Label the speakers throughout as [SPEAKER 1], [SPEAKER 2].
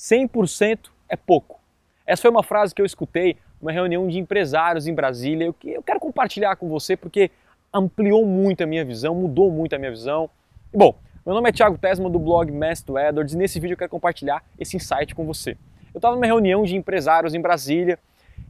[SPEAKER 1] 100% é pouco. Essa foi uma frase que eu escutei numa reunião de empresários em Brasília. Eu, eu quero compartilhar com você porque ampliou muito a minha visão, mudou muito a minha visão. E, bom, meu nome é Thiago Tesman do blog Mestre Edwards e nesse vídeo eu quero compartilhar esse insight com você. Eu estava numa reunião de empresários em Brasília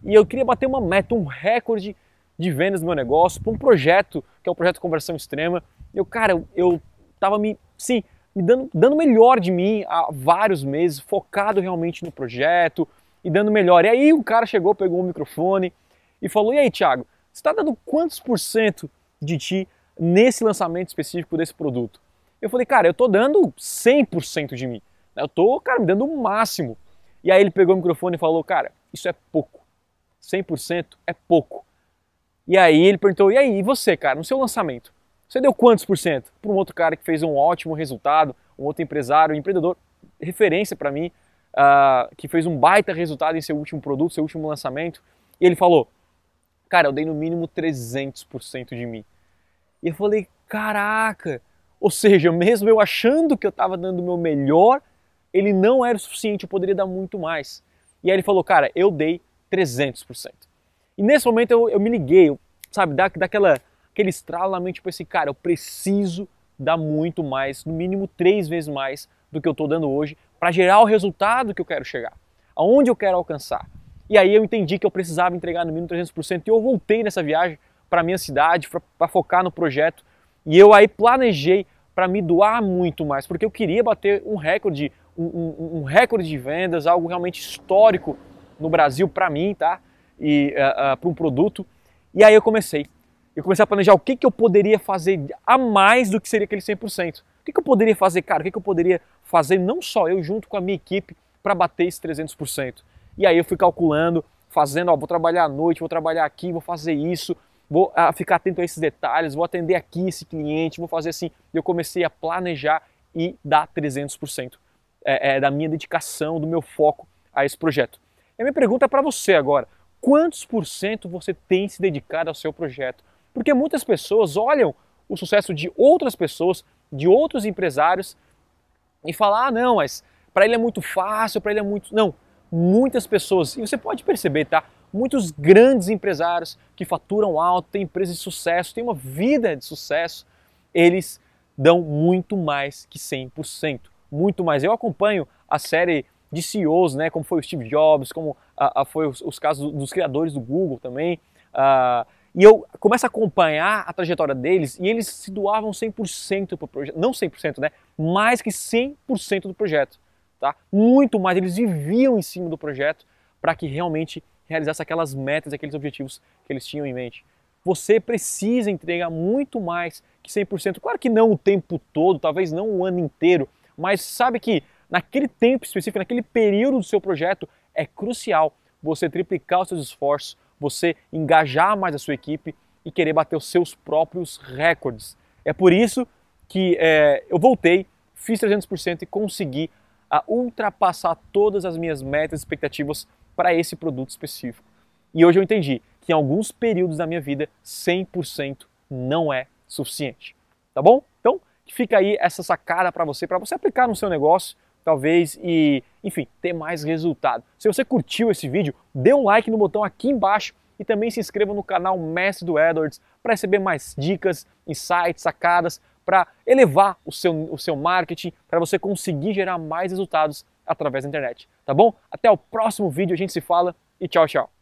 [SPEAKER 1] e eu queria bater uma meta, um recorde de vendas do meu negócio para um projeto que é o projeto Conversão Extrema. Eu, cara, eu estava me, sim, me dando, dando melhor de mim há vários meses, focado realmente no projeto e dando melhor. E aí o cara chegou, pegou o microfone e falou: E aí, Thiago, você está dando quantos por cento de ti nesse lançamento específico desse produto? Eu falei, cara, eu tô dando 100% de mim. Eu tô, cara, me dando o máximo. E aí ele pegou o microfone e falou, cara, isso é pouco. 100% é pouco. E aí ele perguntou, e aí, e você, cara, no seu lançamento? Você deu quantos por cento para um outro cara que fez um ótimo resultado, um outro empresário, um empreendedor, referência para mim, uh, que fez um baita resultado em seu último produto, seu último lançamento. E ele falou, cara, eu dei no mínimo 300% de mim. E eu falei, caraca, ou seja, mesmo eu achando que eu estava dando o meu melhor, ele não era o suficiente, eu poderia dar muito mais. E aí ele falou, cara, eu dei 300%. E nesse momento eu, eu me liguei, eu, sabe, dá, daquela aquele estralo na mente, tipo assim, cara, eu preciso dar muito mais, no mínimo três vezes mais do que eu estou dando hoje, para gerar o resultado que eu quero chegar, aonde eu quero alcançar. E aí eu entendi que eu precisava entregar no mínimo 300% e eu voltei nessa viagem para minha cidade, para focar no projeto. E eu aí planejei para me doar muito mais, porque eu queria bater um recorde, um, um, um recorde de vendas, algo realmente histórico no Brasil para mim, tá? E uh, eh, uh, eh, para um produto. E aí eu comecei. Eu comecei a planejar o que, que eu poderia fazer a mais do que seria aquele 100%. O que, que eu poderia fazer, cara? O que, que eu poderia fazer, não só eu, junto com a minha equipe, para bater esse 300%? E aí eu fui calculando, fazendo, ó, vou trabalhar à noite, vou trabalhar aqui, vou fazer isso, vou ah, ficar atento a esses detalhes, vou atender aqui esse cliente, vou fazer assim. Eu comecei a planejar e dar 300% é, é, da minha dedicação, do meu foco a esse projeto. E a minha pergunta é para você agora: quantos por cento você tem se dedicado ao seu projeto? Porque muitas pessoas olham o sucesso de outras pessoas, de outros empresários e falam: ah, não, mas para ele é muito fácil, para ele é muito. Não, muitas pessoas, e você pode perceber, tá? muitos grandes empresários que faturam alto, têm empresas de sucesso, têm uma vida de sucesso, eles dão muito mais que 100%, muito mais. Eu acompanho a série de CEOs, né, como foi o Steve Jobs, como a, a foi os, os, casos dos criadores do Google também, uh, e eu começo a acompanhar a trajetória deles e eles se doavam 100% para o projeto, não 100%, né, mais que 100% do projeto, tá? Muito mais, eles viviam em cima do projeto para que realmente realizasse aquelas metas, aqueles objetivos que eles tinham em mente. Você precisa entregar muito mais que 100%. Claro que não o tempo todo, talvez não o ano inteiro, mas sabe que naquele tempo específico, naquele período do seu projeto, é crucial você triplicar os seus esforços, você engajar mais a sua equipe e querer bater os seus próprios recordes. É por isso que é, eu voltei, fiz 300% e consegui a ultrapassar todas as minhas metas e expectativas para esse produto específico. E hoje eu entendi que em alguns períodos da minha vida 100% não é suficiente. Tá bom? Então, fica aí essa sacada para você, para você aplicar no seu negócio, talvez e, enfim, ter mais resultado. Se você curtiu esse vídeo, dê um like no botão aqui embaixo e também se inscreva no canal Mestre do Edwards para receber mais dicas, insights, sacadas, para elevar o seu, o seu marketing, para você conseguir gerar mais resultados através da internet, tá bom? Até o próximo vídeo, a gente se fala e tchau, tchau.